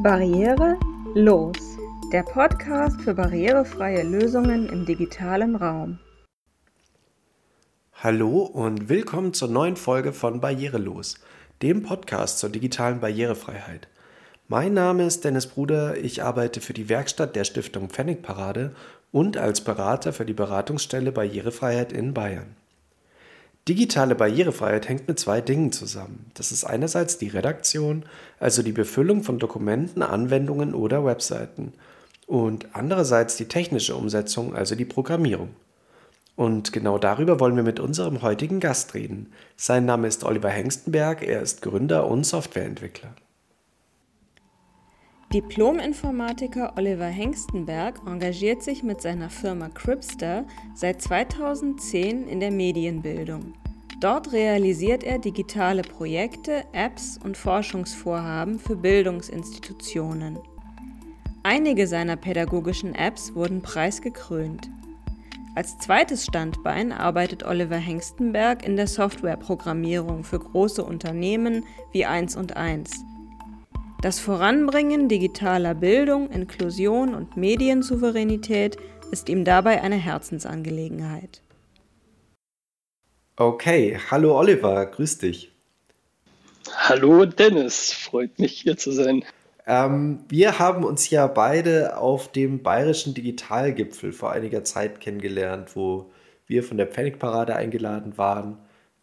Barriere los, der Podcast für barrierefreie Lösungen im digitalen Raum. Hallo und willkommen zur neuen Folge von Barrierelos, dem Podcast zur digitalen Barrierefreiheit. Mein Name ist Dennis Bruder, ich arbeite für die Werkstatt der Stiftung Pfennigparade und als Berater für die Beratungsstelle Barrierefreiheit in Bayern. Digitale Barrierefreiheit hängt mit zwei Dingen zusammen. Das ist einerseits die Redaktion, also die Befüllung von Dokumenten, Anwendungen oder Webseiten, und andererseits die technische Umsetzung, also die Programmierung. Und genau darüber wollen wir mit unserem heutigen Gast reden. Sein Name ist Oliver Hengstenberg, er ist Gründer und Softwareentwickler. Diplom-Informatiker Oliver Hengstenberg engagiert sich mit seiner Firma Cripster seit 2010 in der Medienbildung. Dort realisiert er digitale Projekte, Apps und Forschungsvorhaben für Bildungsinstitutionen. Einige seiner pädagogischen Apps wurden preisgekrönt. Als zweites Standbein arbeitet Oliver Hengstenberg in der Softwareprogrammierung für große Unternehmen wie 1 und 1. Das Voranbringen digitaler Bildung, Inklusion und Mediensouveränität ist ihm dabei eine Herzensangelegenheit. Okay, hallo Oliver, grüß dich. Hallo Dennis, freut mich hier zu sein. Ähm, wir haben uns ja beide auf dem bayerischen Digitalgipfel vor einiger Zeit kennengelernt, wo wir von der Pfennigparade eingeladen waren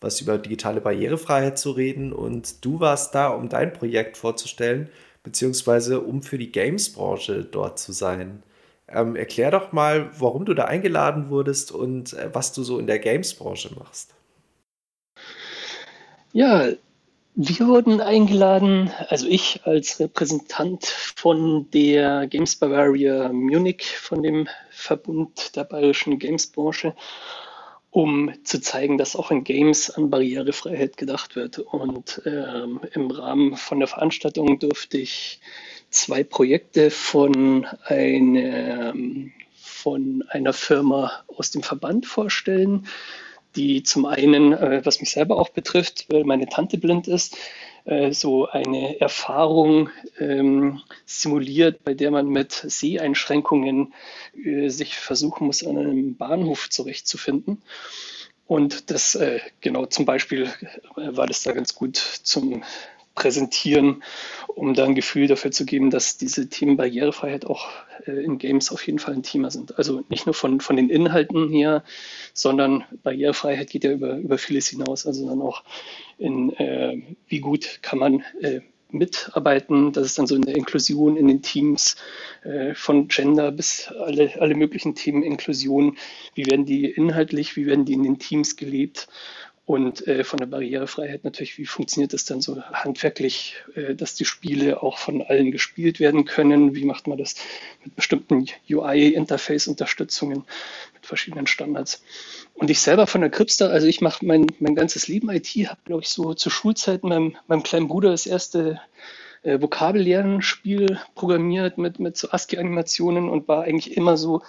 was über digitale Barrierefreiheit zu reden. Und du warst da, um dein Projekt vorzustellen, beziehungsweise um für die Games-Branche dort zu sein. Ähm, erklär doch mal, warum du da eingeladen wurdest und äh, was du so in der Games-Branche machst. Ja, wir wurden eingeladen, also ich als Repräsentant von der Games Bavaria Munich, von dem Verbund der bayerischen Games-Branche um zu zeigen, dass auch in Games an Barrierefreiheit gedacht wird. Und ähm, im Rahmen von der Veranstaltung durfte ich zwei Projekte von, eine, von einer Firma aus dem Verband vorstellen, die zum einen, äh, was mich selber auch betrifft, weil meine Tante blind ist, äh, so eine Erfahrung ähm, simuliert, bei der man mit Seheinschränkungen äh, sich versuchen muss, an einem Bahnhof zurechtzufinden. Und das, äh, genau zum Beispiel äh, war das da ganz gut zum präsentieren, um da ein Gefühl dafür zu geben, dass diese Themen Barrierefreiheit auch äh, in Games auf jeden Fall ein Thema sind. Also nicht nur von, von den Inhalten her, sondern Barrierefreiheit geht ja über, über vieles hinaus. Also dann auch in, äh, wie gut kann man äh, mitarbeiten. Das ist dann so in der Inklusion in den Teams äh, von Gender bis alle, alle möglichen Themen Inklusion. Wie werden die inhaltlich, wie werden die in den Teams gelebt? Und äh, von der Barrierefreiheit natürlich, wie funktioniert das dann so handwerklich, äh, dass die Spiele auch von allen gespielt werden können? Wie macht man das mit bestimmten UI-Interface-Unterstützungen, mit verschiedenen Standards? Und ich selber von der Kripster, also ich mache mein, mein ganzes Leben IT, habe, glaube ich, so zur Schulzeit meinem, meinem kleinen Bruder das erste äh, Vokabellernspiel programmiert mit, mit so ASCII-Animationen und war eigentlich immer so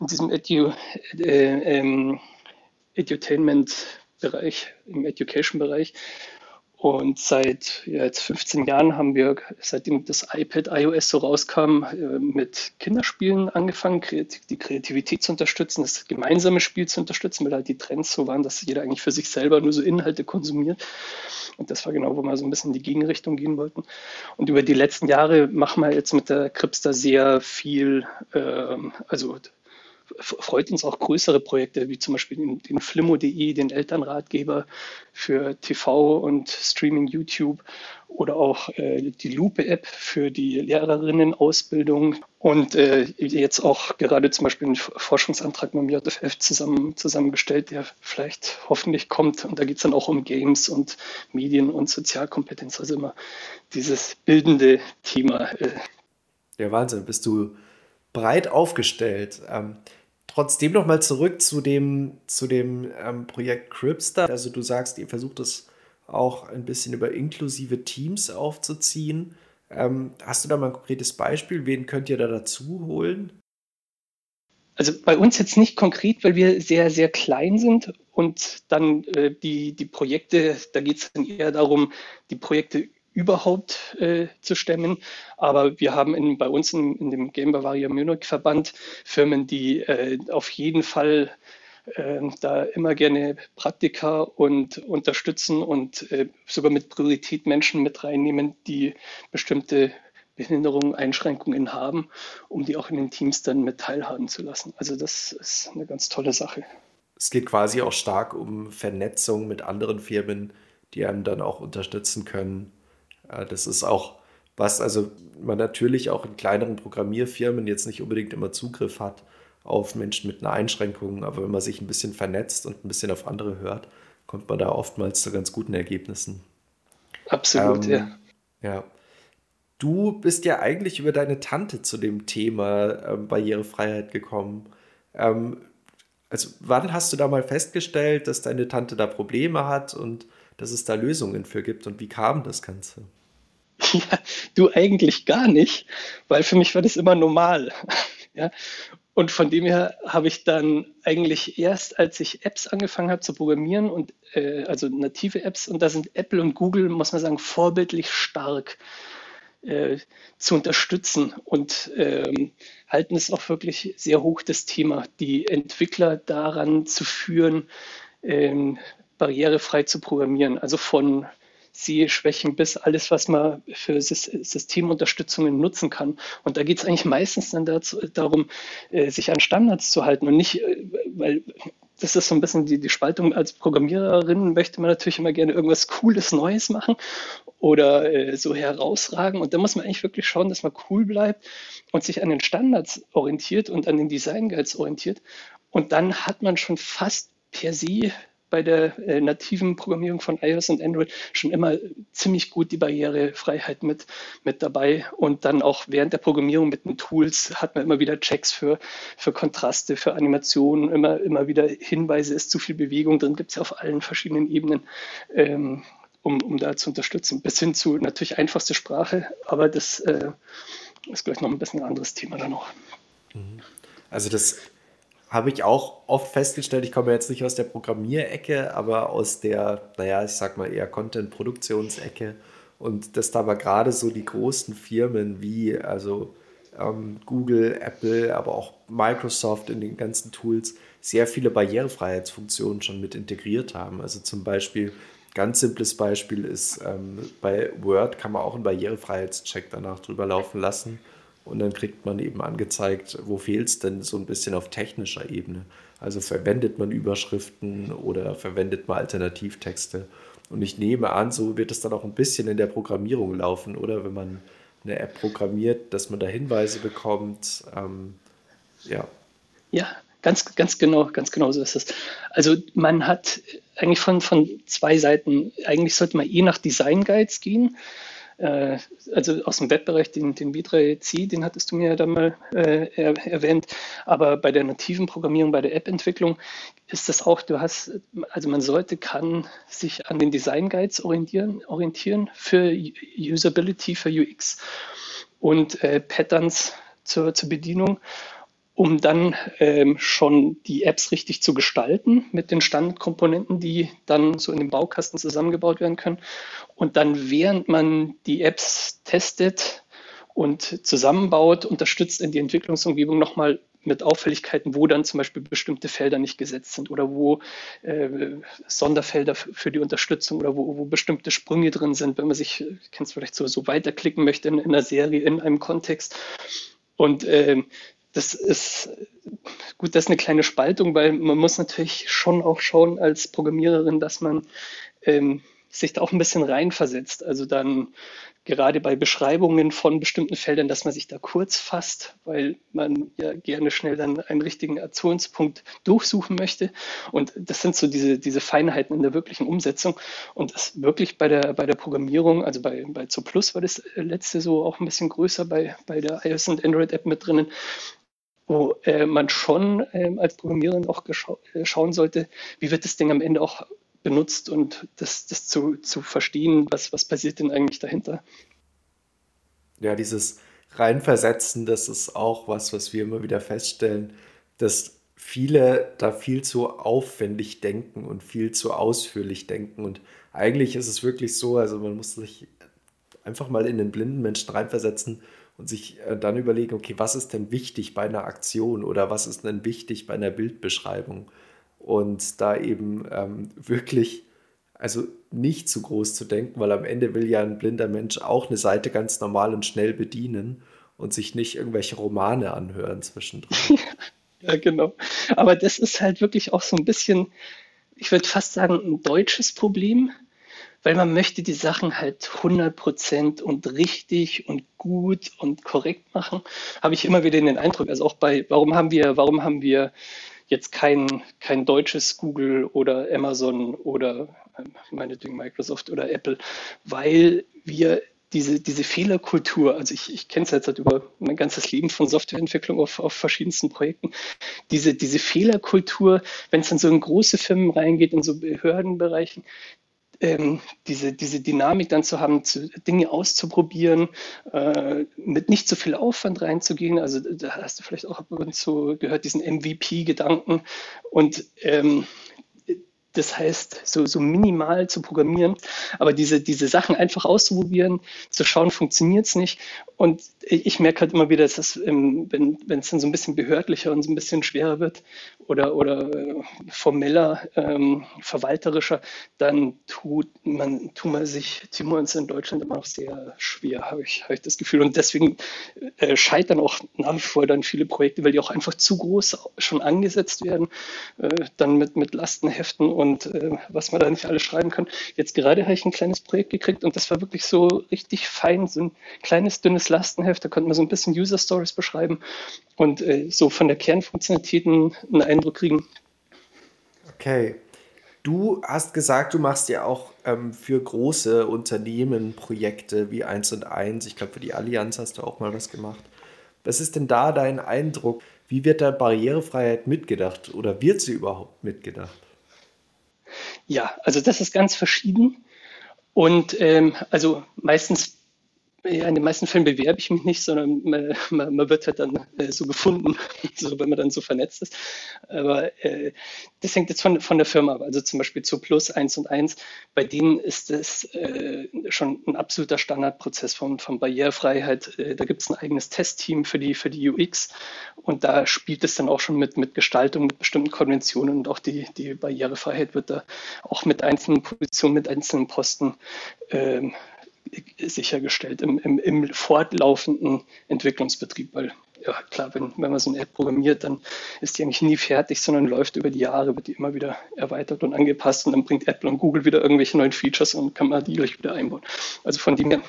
in diesem Edu, äh, ähm, Edutainment Bereich, im Education-Bereich. Und seit ja, jetzt 15 Jahren haben wir, seitdem das iPad iOS so rauskam, äh, mit Kinderspielen angefangen, die Kreativität zu unterstützen, das gemeinsame Spiel zu unterstützen, weil halt die Trends so waren, dass jeder eigentlich für sich selber nur so Inhalte konsumiert. Und das war genau, wo wir so ein bisschen in die Gegenrichtung gehen wollten. Und über die letzten Jahre machen wir jetzt mit der Kripster sehr viel, ähm, also freut uns auch größere Projekte, wie zum Beispiel den, den Flimmo.de, den Elternratgeber für TV und Streaming YouTube oder auch äh, die Lupe-App für die Lehrerinnenausbildung und äh, jetzt auch gerade zum Beispiel einen Forschungsantrag mit dem JFF zusammen, zusammengestellt, der vielleicht hoffentlich kommt. Und da geht es dann auch um Games und Medien und Sozialkompetenz, also immer dieses bildende Thema. Äh. Ja, Wahnsinn, bist du breit aufgestellt. Ähm, trotzdem noch mal zurück zu dem, zu dem ähm, Projekt Cripster. Also du sagst, ihr versucht es auch ein bisschen über inklusive Teams aufzuziehen. Ähm, hast du da mal ein konkretes Beispiel? Wen könnt ihr da dazu holen? Also bei uns jetzt nicht konkret, weil wir sehr, sehr klein sind und dann äh, die, die Projekte, da geht es dann eher darum, die Projekte überhaupt äh, zu stemmen. Aber wir haben in, bei uns in, in dem Game Bavaria Munich Verband Firmen, die äh, auf jeden Fall äh, da immer gerne Praktika und unterstützen und äh, sogar mit Priorität Menschen mit reinnehmen, die bestimmte Behinderungen, Einschränkungen haben, um die auch in den Teams dann mit teilhaben zu lassen. Also das ist eine ganz tolle Sache. Es geht quasi auch stark um Vernetzung mit anderen Firmen, die einem dann auch unterstützen können. Das ist auch was, also man natürlich auch in kleineren Programmierfirmen jetzt nicht unbedingt immer Zugriff hat auf Menschen mit einer Einschränkung, aber wenn man sich ein bisschen vernetzt und ein bisschen auf andere hört, kommt man da oftmals zu ganz guten Ergebnissen. Absolut, ähm, ja. Ja. Du bist ja eigentlich über deine Tante zu dem Thema ähm, Barrierefreiheit gekommen. Ähm, also wann hast du da mal festgestellt, dass deine Tante da Probleme hat und dass es da Lösungen für gibt und wie kam das Ganze? Ja, du eigentlich gar nicht, weil für mich war das immer normal. Ja, und von dem her habe ich dann eigentlich erst, als ich Apps angefangen habe zu programmieren und äh, also native Apps, und da sind Apple und Google, muss man sagen, vorbildlich stark äh, zu unterstützen und ähm, halten es auch wirklich sehr hoch, das Thema, die Entwickler daran zu führen, ähm, barrierefrei zu programmieren. Also von Sehschwächen bis alles, was man für Systemunterstützungen nutzen kann. Und da geht es eigentlich meistens dann dazu, darum, äh, sich an Standards zu halten und nicht, äh, weil das ist so ein bisschen die, die Spaltung. Als Programmiererin möchte man natürlich immer gerne irgendwas Cooles, Neues machen oder äh, so herausragen. Und da muss man eigentlich wirklich schauen, dass man cool bleibt und sich an den Standards orientiert und an den Design Guides orientiert. Und dann hat man schon fast per se bei der äh, nativen Programmierung von iOS und Android schon immer ziemlich gut die Barrierefreiheit mit, mit dabei. Und dann auch während der Programmierung mit den Tools hat man immer wieder Checks für, für Kontraste, für Animationen, immer, immer wieder Hinweise, ist zu viel Bewegung drin, gibt es ja auf allen verschiedenen Ebenen. Ähm, um, um da zu unterstützen. Bis hin zu natürlich einfachste Sprache, aber das äh, ist gleich noch ein bisschen ein anderes Thema da noch. Mhm. Also das habe ich auch oft festgestellt, ich komme jetzt nicht aus der Programmierecke, aber aus der, naja, ich sag mal eher Content-Produktionsecke. Und dass da aber gerade so die großen Firmen wie also ähm, Google, Apple, aber auch Microsoft in den ganzen Tools sehr viele Barrierefreiheitsfunktionen schon mit integriert haben. Also zum Beispiel Ganz simples Beispiel ist, ähm, bei Word kann man auch einen Barrierefreiheitscheck danach drüber laufen lassen und dann kriegt man eben angezeigt, wo fehlt es denn so ein bisschen auf technischer Ebene. Also verwendet man Überschriften oder verwendet man Alternativtexte. Und ich nehme an, so wird es dann auch ein bisschen in der Programmierung laufen, oder wenn man eine App programmiert, dass man da Hinweise bekommt. Ähm, ja. Ja, Ganz, ganz genau, ganz genau so ist es. Also man hat eigentlich von, von zwei Seiten, eigentlich sollte man eh nach Design Guides gehen. Äh, also aus dem Webbereich, den, den B3C, den hattest du mir ja dann mal äh, erwähnt. Aber bei der nativen Programmierung, bei der App-Entwicklung ist das auch, du hast, also man sollte, kann sich an den Design Guides orientieren, orientieren für Usability, für UX und äh, Patterns zur, zur Bedienung um dann ähm, schon die Apps richtig zu gestalten mit den Standardkomponenten, die dann so in dem Baukasten zusammengebaut werden können. Und dann, während man die Apps testet und zusammenbaut, unterstützt in die Entwicklungsumgebung nochmal mit Auffälligkeiten, wo dann zum Beispiel bestimmte Felder nicht gesetzt sind oder wo äh, Sonderfelder für die Unterstützung oder wo, wo, bestimmte Sprünge drin sind, wenn man sich, kennst du vielleicht so, so weiterklicken möchte in, in einer Serie, in einem Kontext. Und äh, das ist gut, das ist eine kleine Spaltung, weil man muss natürlich schon auch schauen als Programmiererin, dass man ähm, sich da auch ein bisschen reinversetzt. Also dann gerade bei Beschreibungen von bestimmten Feldern, dass man sich da kurz fasst, weil man ja gerne schnell dann einen richtigen Aktionspunkt durchsuchen möchte. Und das sind so diese, diese Feinheiten in der wirklichen Umsetzung. Und das wirklich bei der, bei der Programmierung, also bei, bei Zo Plus war das letzte so auch ein bisschen größer bei, bei der iOS und Android App mit drinnen, wo äh, man schon ähm, als Programmiererin auch äh, schauen sollte, wie wird das Ding am Ende auch benutzt und das, das zu, zu verstehen, was, was passiert denn eigentlich dahinter. Ja, dieses Reinversetzen, das ist auch was, was wir immer wieder feststellen, dass viele da viel zu aufwendig denken und viel zu ausführlich denken. Und eigentlich ist es wirklich so, also man muss sich einfach mal in den blinden Menschen reinversetzen und sich äh, dann überlegen, okay, was ist denn wichtig bei einer Aktion oder was ist denn wichtig bei einer Bildbeschreibung? Und da eben ähm, wirklich, also nicht zu groß zu denken, weil am Ende will ja ein blinder Mensch auch eine Seite ganz normal und schnell bedienen und sich nicht irgendwelche Romane anhören zwischendrin. ja, genau. Aber das ist halt wirklich auch so ein bisschen, ich würde fast sagen, ein deutsches Problem, weil man möchte die Sachen halt 100% und richtig und gut und korrekt machen, habe ich immer wieder den Eindruck, also auch bei, warum haben wir, warum haben wir jetzt kein, kein deutsches Google oder Amazon oder äh, meinetwegen Microsoft oder Apple, weil wir diese, diese Fehlerkultur, also ich, ich kenne es jetzt halt über mein ganzes Leben von Softwareentwicklung auf, auf verschiedensten Projekten, diese, diese Fehlerkultur, wenn es dann so in große Firmen reingeht, in so Behördenbereichen, ähm, diese, diese Dynamik dann zu haben, zu, Dinge auszuprobieren, äh, mit nicht so viel Aufwand reinzugehen. Also da hast du vielleicht auch ab und zu gehört, diesen MVP-Gedanken. Und ähm, das heißt, so, so minimal zu programmieren, aber diese, diese Sachen einfach auszuprobieren, zu schauen, funktioniert es nicht. Und ich merke halt immer wieder, dass das, ähm, wenn es dann so ein bisschen behördlicher und so ein bisschen schwerer wird oder, oder äh, formeller, ähm, verwalterischer, dann tut man, tun man sich, tun in Deutschland immer noch sehr schwer, habe ich, hab ich das Gefühl. Und deswegen äh, scheitern auch nach wie vor dann viele Projekte, weil die auch einfach zu groß schon angesetzt werden, äh, dann mit, mit Lastenheften und äh, was man da nicht alles schreiben kann. Jetzt gerade habe ich ein kleines Projekt gekriegt und das war wirklich so richtig fein, so ein kleines, dünnes Lastenheft, da konnte man so ein bisschen User Stories beschreiben und äh, so von der Kernfunktionalität einen, einen Eindruck kriegen. Okay. Du hast gesagt, du machst ja auch ähm, für große Unternehmen Projekte wie 1 und 1. Ich glaube, für die Allianz hast du auch mal was gemacht. Was ist denn da dein Eindruck? Wie wird da Barrierefreiheit mitgedacht oder wird sie überhaupt mitgedacht? Ja, also das ist ganz verschieden. Und ähm, also meistens ja, in den meisten Fällen bewerbe ich mich nicht, sondern man, man, man wird halt dann äh, so gefunden, so, wenn man dann so vernetzt ist. Aber äh, das hängt jetzt von, von der Firma ab. Also zum Beispiel zu Plus 1 und 1, bei denen ist es äh, schon ein absoluter Standardprozess von, von Barrierefreiheit. Äh, da gibt es ein eigenes Testteam für die, für die UX und da spielt es dann auch schon mit, mit Gestaltung, mit bestimmten Konventionen und auch die, die Barrierefreiheit wird da auch mit einzelnen Positionen, mit einzelnen Posten ähm, sichergestellt im, im, im fortlaufenden Entwicklungsbetrieb, weil ja klar, wenn, wenn man so eine App programmiert, dann ist die eigentlich nie fertig, sondern läuft über die Jahre, wird die immer wieder erweitert und angepasst und dann bringt Apple und Google wieder irgendwelche neuen Features und kann man die gleich wieder einbauen. Also von dem her,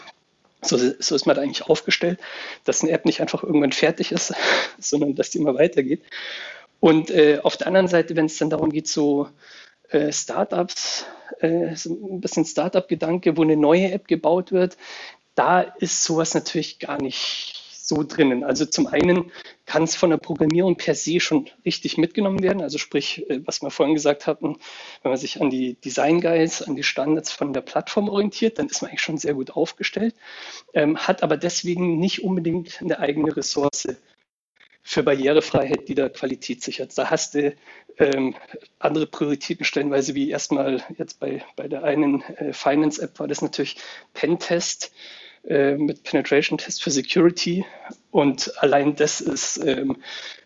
so, so ist man da eigentlich aufgestellt, dass eine App nicht einfach irgendwann fertig ist, sondern dass die immer weitergeht. Und äh, auf der anderen Seite, wenn es dann darum geht, so äh, Startups, äh, ein bisschen Startup-Gedanke, wo eine neue App gebaut wird, da ist sowas natürlich gar nicht so drinnen. Also zum einen kann es von der Programmierung per se schon richtig mitgenommen werden. Also sprich, äh, was wir vorhin gesagt hatten, wenn man sich an die Design Guides, an die Standards von der Plattform orientiert, dann ist man eigentlich schon sehr gut aufgestellt, ähm, hat aber deswegen nicht unbedingt eine eigene Ressource für Barrierefreiheit, die da Qualität sichert. Da hast du ähm, andere Prioritäten stellenweise, wie erstmal jetzt bei, bei der einen äh, Finance-App war das natürlich Pentest äh, mit Penetration Test für Security. Und allein das ist ähm,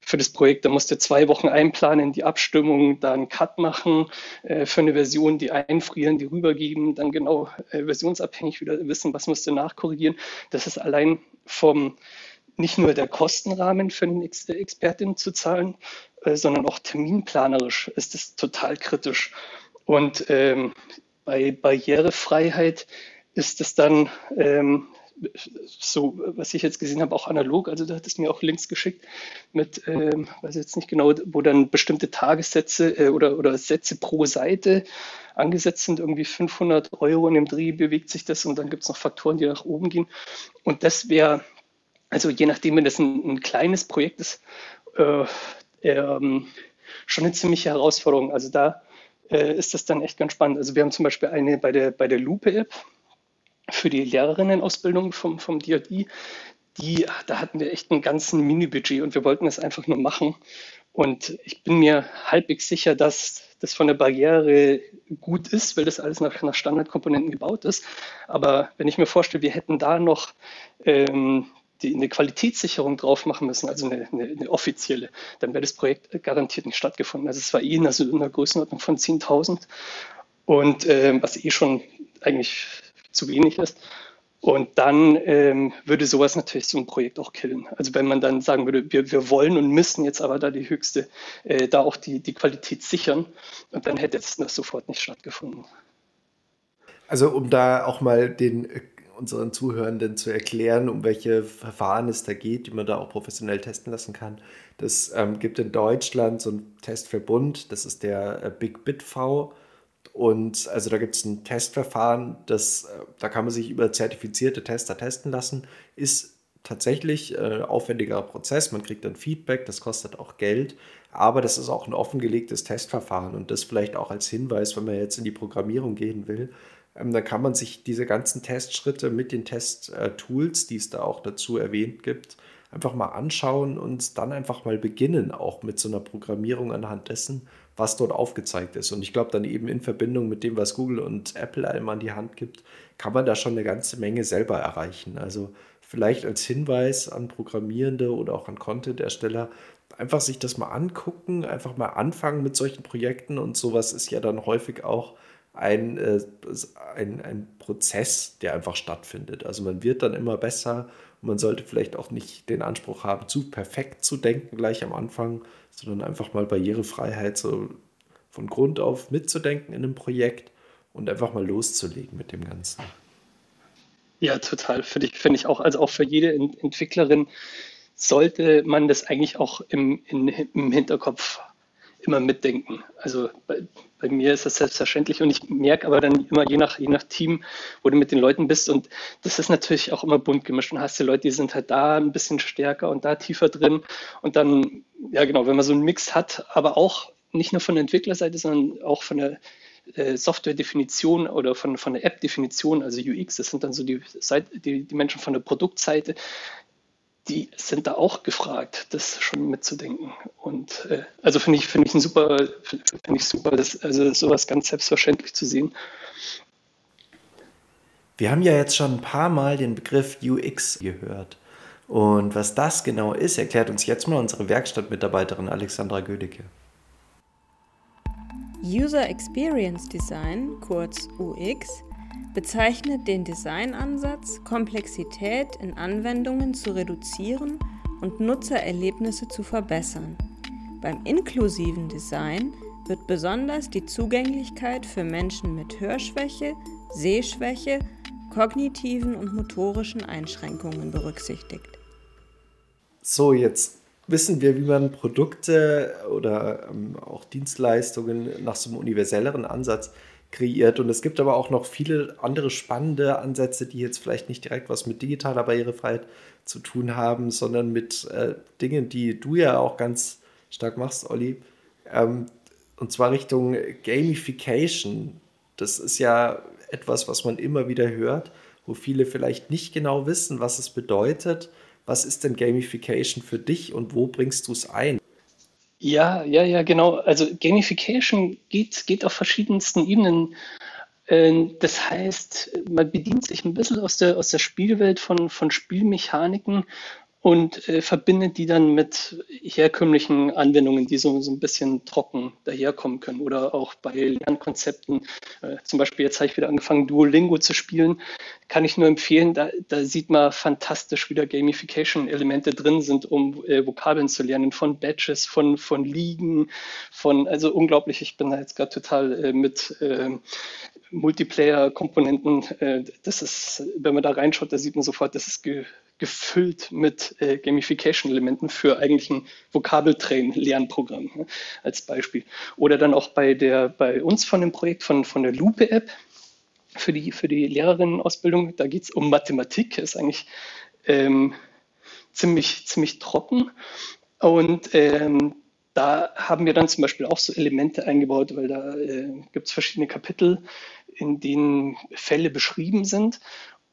für das Projekt, da musst du zwei Wochen einplanen, die Abstimmung, da einen Cut machen äh, für eine Version, die einfrieren, die rübergeben, dann genau äh, versionsabhängig wieder wissen, was musst du nachkorrigieren. Das ist allein vom nicht nur der Kostenrahmen für den Ex Expertin zu zahlen, äh, sondern auch terminplanerisch ist es total kritisch. Und ähm, bei Barrierefreiheit ist es dann ähm, so, was ich jetzt gesehen habe, auch analog. Also da hat es mir auch Links geschickt mit, ähm, weiß jetzt nicht genau, wo dann bestimmte Tagessätze äh, oder, oder Sätze pro Seite angesetzt sind, irgendwie 500 Euro in dem Dreh bewegt sich das und dann gibt es noch Faktoren, die nach oben gehen. Und das wäre also je nachdem, wenn das ein, ein kleines Projekt ist, äh, ähm, schon eine ziemliche Herausforderung. Also da äh, ist das dann echt ganz spannend. Also wir haben zum Beispiel eine bei der, bei der Lupe-App für die Lehrerinnenausbildung vom, vom DRD. Die, da hatten wir echt einen ganzen Mini-Budget und wir wollten das einfach nur machen. Und ich bin mir halbwegs sicher, dass das von der Barriere gut ist, weil das alles nach, nach Standardkomponenten gebaut ist. Aber wenn ich mir vorstelle, wir hätten da noch ähm, die, eine Qualitätssicherung drauf machen müssen, also eine, eine, eine offizielle, dann wäre das Projekt garantiert nicht stattgefunden. Also es war eh in einer Größenordnung von 10.000 und äh, was eh schon eigentlich zu wenig ist. Und dann ähm, würde sowas natürlich so ein Projekt auch killen. Also wenn man dann sagen würde, wir, wir wollen und müssen jetzt aber da die höchste, äh, da auch die, die Qualität sichern, und dann hätte es sofort nicht stattgefunden. Also um da auch mal den unseren Zuhörenden zu erklären, um welche Verfahren es da geht, die man da auch professionell testen lassen kann. Das ähm, gibt in Deutschland so einen Testverbund, das ist der äh, Big Bit V und also da gibt es ein Testverfahren, das, äh, da kann man sich über zertifizierte Tester testen lassen. Ist tatsächlich ein äh, aufwendiger Prozess. Man kriegt dann Feedback, das kostet auch Geld. Aber das ist auch ein offengelegtes Testverfahren und das vielleicht auch als Hinweis, wenn man jetzt in die Programmierung gehen will. Ähm, da kann man sich diese ganzen Testschritte mit den Testtools, die es da auch dazu erwähnt gibt, einfach mal anschauen und dann einfach mal beginnen, auch mit so einer Programmierung anhand dessen, was dort aufgezeigt ist. Und ich glaube, dann eben in Verbindung mit dem, was Google und Apple einem an die Hand gibt, kann man da schon eine ganze Menge selber erreichen. Also vielleicht als Hinweis an Programmierende oder auch an Content-Ersteller, einfach sich das mal angucken, einfach mal anfangen mit solchen Projekten und sowas ist ja dann häufig auch ein, äh, ein, ein Prozess, der einfach stattfindet. Also man wird dann immer besser und man sollte vielleicht auch nicht den Anspruch haben, zu perfekt zu denken gleich am Anfang, sondern einfach mal Barrierefreiheit so von Grund auf mitzudenken in einem Projekt und einfach mal loszulegen mit dem Ganzen. Ja, total. Finde ich, find ich auch. Also auch für jede Entwicklerin sollte man das eigentlich auch im, in, im Hinterkopf immer mitdenken. Also bei, bei, mir ist das selbstverständlich und ich merke aber dann immer je nach, je nach Team, wo du mit den Leuten bist und das ist natürlich auch immer bunt gemischt und hast du Leute, die sind halt da ein bisschen stärker und da tiefer drin und dann, ja genau, wenn man so einen Mix hat, aber auch nicht nur von der Entwicklerseite, sondern auch von der äh, Software-Definition oder von, von der App-Definition, also UX, das sind dann so die, Seite, die, die Menschen von der Produktseite, die sind da auch gefragt, das schon mitzudenken. Und äh, also finde ich, finde ich ein super, finde ich super, das, also sowas ganz selbstverständlich zu sehen. Wir haben ja jetzt schon ein paar Mal den Begriff UX gehört. Und was das genau ist, erklärt uns jetzt mal unsere Werkstattmitarbeiterin Alexandra Gödecke. User Experience Design, kurz UX, bezeichnet den Designansatz, Komplexität in Anwendungen zu reduzieren und Nutzererlebnisse zu verbessern. Beim inklusiven Design wird besonders die Zugänglichkeit für Menschen mit Hörschwäche, Sehschwäche, kognitiven und motorischen Einschränkungen berücksichtigt. So, jetzt wissen wir, wie man Produkte oder ähm, auch Dienstleistungen nach so einem universelleren Ansatz kreiert. Und es gibt aber auch noch viele andere spannende Ansätze, die jetzt vielleicht nicht direkt was mit digitaler Barrierefreiheit zu tun haben, sondern mit äh, Dingen, die du ja auch ganz stark machst, Olli. Ähm, und zwar Richtung Gamification. Das ist ja etwas, was man immer wieder hört, wo viele vielleicht nicht genau wissen, was es bedeutet. Was ist denn Gamification für dich und wo bringst du es ein? Ja, ja, ja, genau. Also Gamification geht, geht auf verschiedensten Ebenen. Ähm, das heißt, man bedient sich ein bisschen aus der, aus der Spielwelt von, von Spielmechaniken und äh, verbindet die dann mit herkömmlichen Anwendungen, die so, so ein bisschen trocken daherkommen können oder auch bei Lernkonzepten. Äh, zum Beispiel jetzt habe ich wieder angefangen, Duolingo zu spielen. Kann ich nur empfehlen, da, da sieht man fantastisch, wie da Gamification-Elemente drin sind, um äh, Vokabeln zu lernen, von Badges, von, von Ligen, von, also unglaublich, ich bin da jetzt gerade total äh, mit ähm, Multiplayer-Komponenten. Äh, das ist, wenn man da reinschaut, da sieht man sofort, das ist gefüllt mit äh, Gamification-Elementen für eigentlich ein Vokabeltrain-Lernprogramm ne, als Beispiel. Oder dann auch bei der bei uns von dem Projekt von, von der Lupe-App für die, für die Lehrerinnenausbildung, da geht es um Mathematik, ist eigentlich ähm, ziemlich, ziemlich trocken. Und ähm, da haben wir dann zum Beispiel auch so Elemente eingebaut, weil da äh, gibt es verschiedene Kapitel, in denen Fälle beschrieben sind.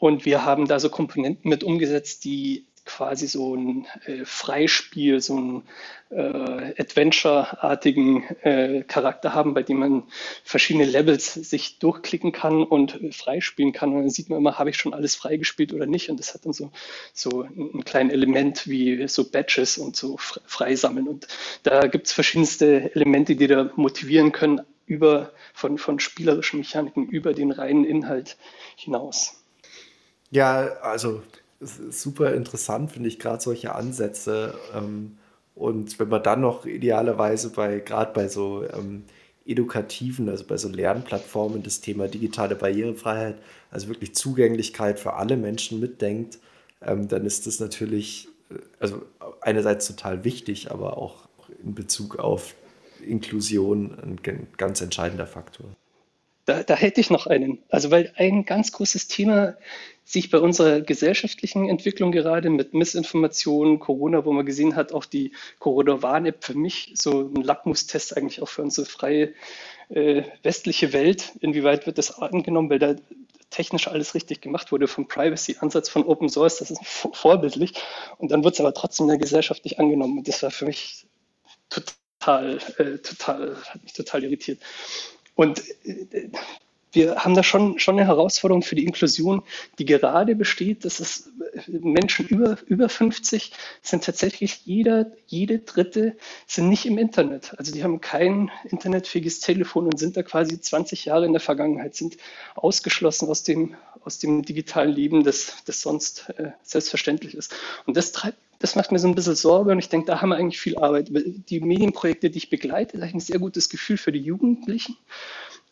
Und wir haben da so Komponenten mit umgesetzt, die quasi so ein äh, Freispiel, so ein äh, Adventure-artigen äh, Charakter haben, bei dem man verschiedene Levels sich durchklicken kann und äh, freispielen kann. Und dann sieht man immer, habe ich schon alles freigespielt oder nicht. Und das hat dann so, so ein kleines Element wie so Badges und so freisammeln. Und da gibt es verschiedenste Elemente, die da motivieren können, über, von, von spielerischen Mechaniken über den reinen Inhalt hinaus. Ja, also super interessant finde ich gerade solche Ansätze. Ähm, und wenn man dann noch idealerweise bei, gerade bei so ähm, edukativen, also bei so Lernplattformen, das Thema digitale Barrierefreiheit, also wirklich Zugänglichkeit für alle Menschen mitdenkt, ähm, dann ist das natürlich, äh, also einerseits total wichtig, aber auch in Bezug auf Inklusion ein ganz entscheidender Faktor. Da, da hätte ich noch einen. Also weil ein ganz großes Thema sich bei unserer gesellschaftlichen Entwicklung gerade mit Missinformationen, Corona, wo man gesehen hat, auch die Corona-Warn-App für mich so ein Lackmustest eigentlich auch für unsere freie äh, westliche Welt. Inwieweit wird das angenommen, weil da technisch alles richtig gemacht wurde vom Privacy-Ansatz von Open Source, das ist vorbildlich. Und dann wird es aber trotzdem in der Gesellschaft nicht angenommen. Und das war für mich total, äh, total, hat mich total irritiert. Und äh, wir haben da schon, schon eine Herausforderung für die Inklusion, die gerade besteht, dass es Menschen über, über 50 sind tatsächlich jeder, jede dritte sind nicht im Internet. Also die haben kein internetfähiges Telefon und sind da quasi 20 Jahre in der Vergangenheit, sind ausgeschlossen aus dem, aus dem digitalen Leben, das, das sonst äh, selbstverständlich ist. Und das treibt das macht mir so ein bisschen Sorge und ich denke, da haben wir eigentlich viel Arbeit. Die Medienprojekte, die ich begleite, da habe ich ein sehr gutes Gefühl für die Jugendlichen.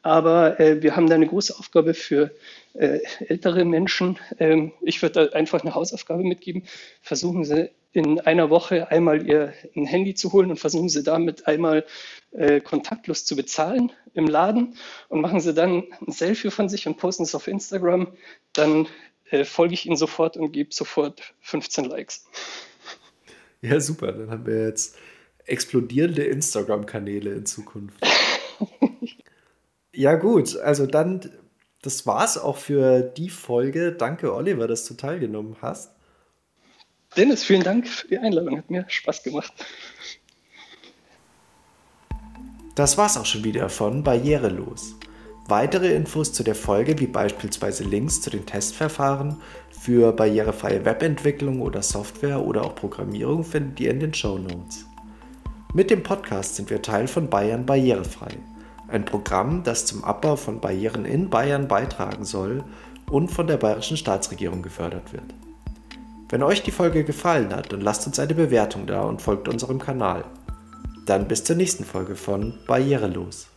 Aber äh, wir haben da eine große Aufgabe für äh, ältere Menschen. Ähm, ich würde da einfach eine Hausaufgabe mitgeben. Versuchen Sie in einer Woche einmal Ihr ein Handy zu holen und versuchen Sie damit einmal äh, kontaktlos zu bezahlen im Laden und machen Sie dann ein Selfie von sich und posten es auf Instagram. Dann äh, folge ich Ihnen sofort und gebe sofort 15 Likes. Ja, super. Dann haben wir jetzt explodierende Instagram-Kanäle in Zukunft. Ja, gut. Also dann, das war's auch für die Folge. Danke, Oliver, dass du teilgenommen hast. Dennis, vielen Dank für die Einladung. Hat mir Spaß gemacht. Das war's auch schon wieder von Barrierelos. Weitere Infos zu der Folge, wie beispielsweise Links zu den Testverfahren für barrierefreie Webentwicklung oder Software oder auch Programmierung, findet ihr in den Show Notes. Mit dem Podcast sind wir Teil von Bayern Barrierefrei, ein Programm, das zum Abbau von Barrieren in Bayern beitragen soll und von der bayerischen Staatsregierung gefördert wird. Wenn euch die Folge gefallen hat, dann lasst uns eine Bewertung da und folgt unserem Kanal. Dann bis zur nächsten Folge von Barrierelos.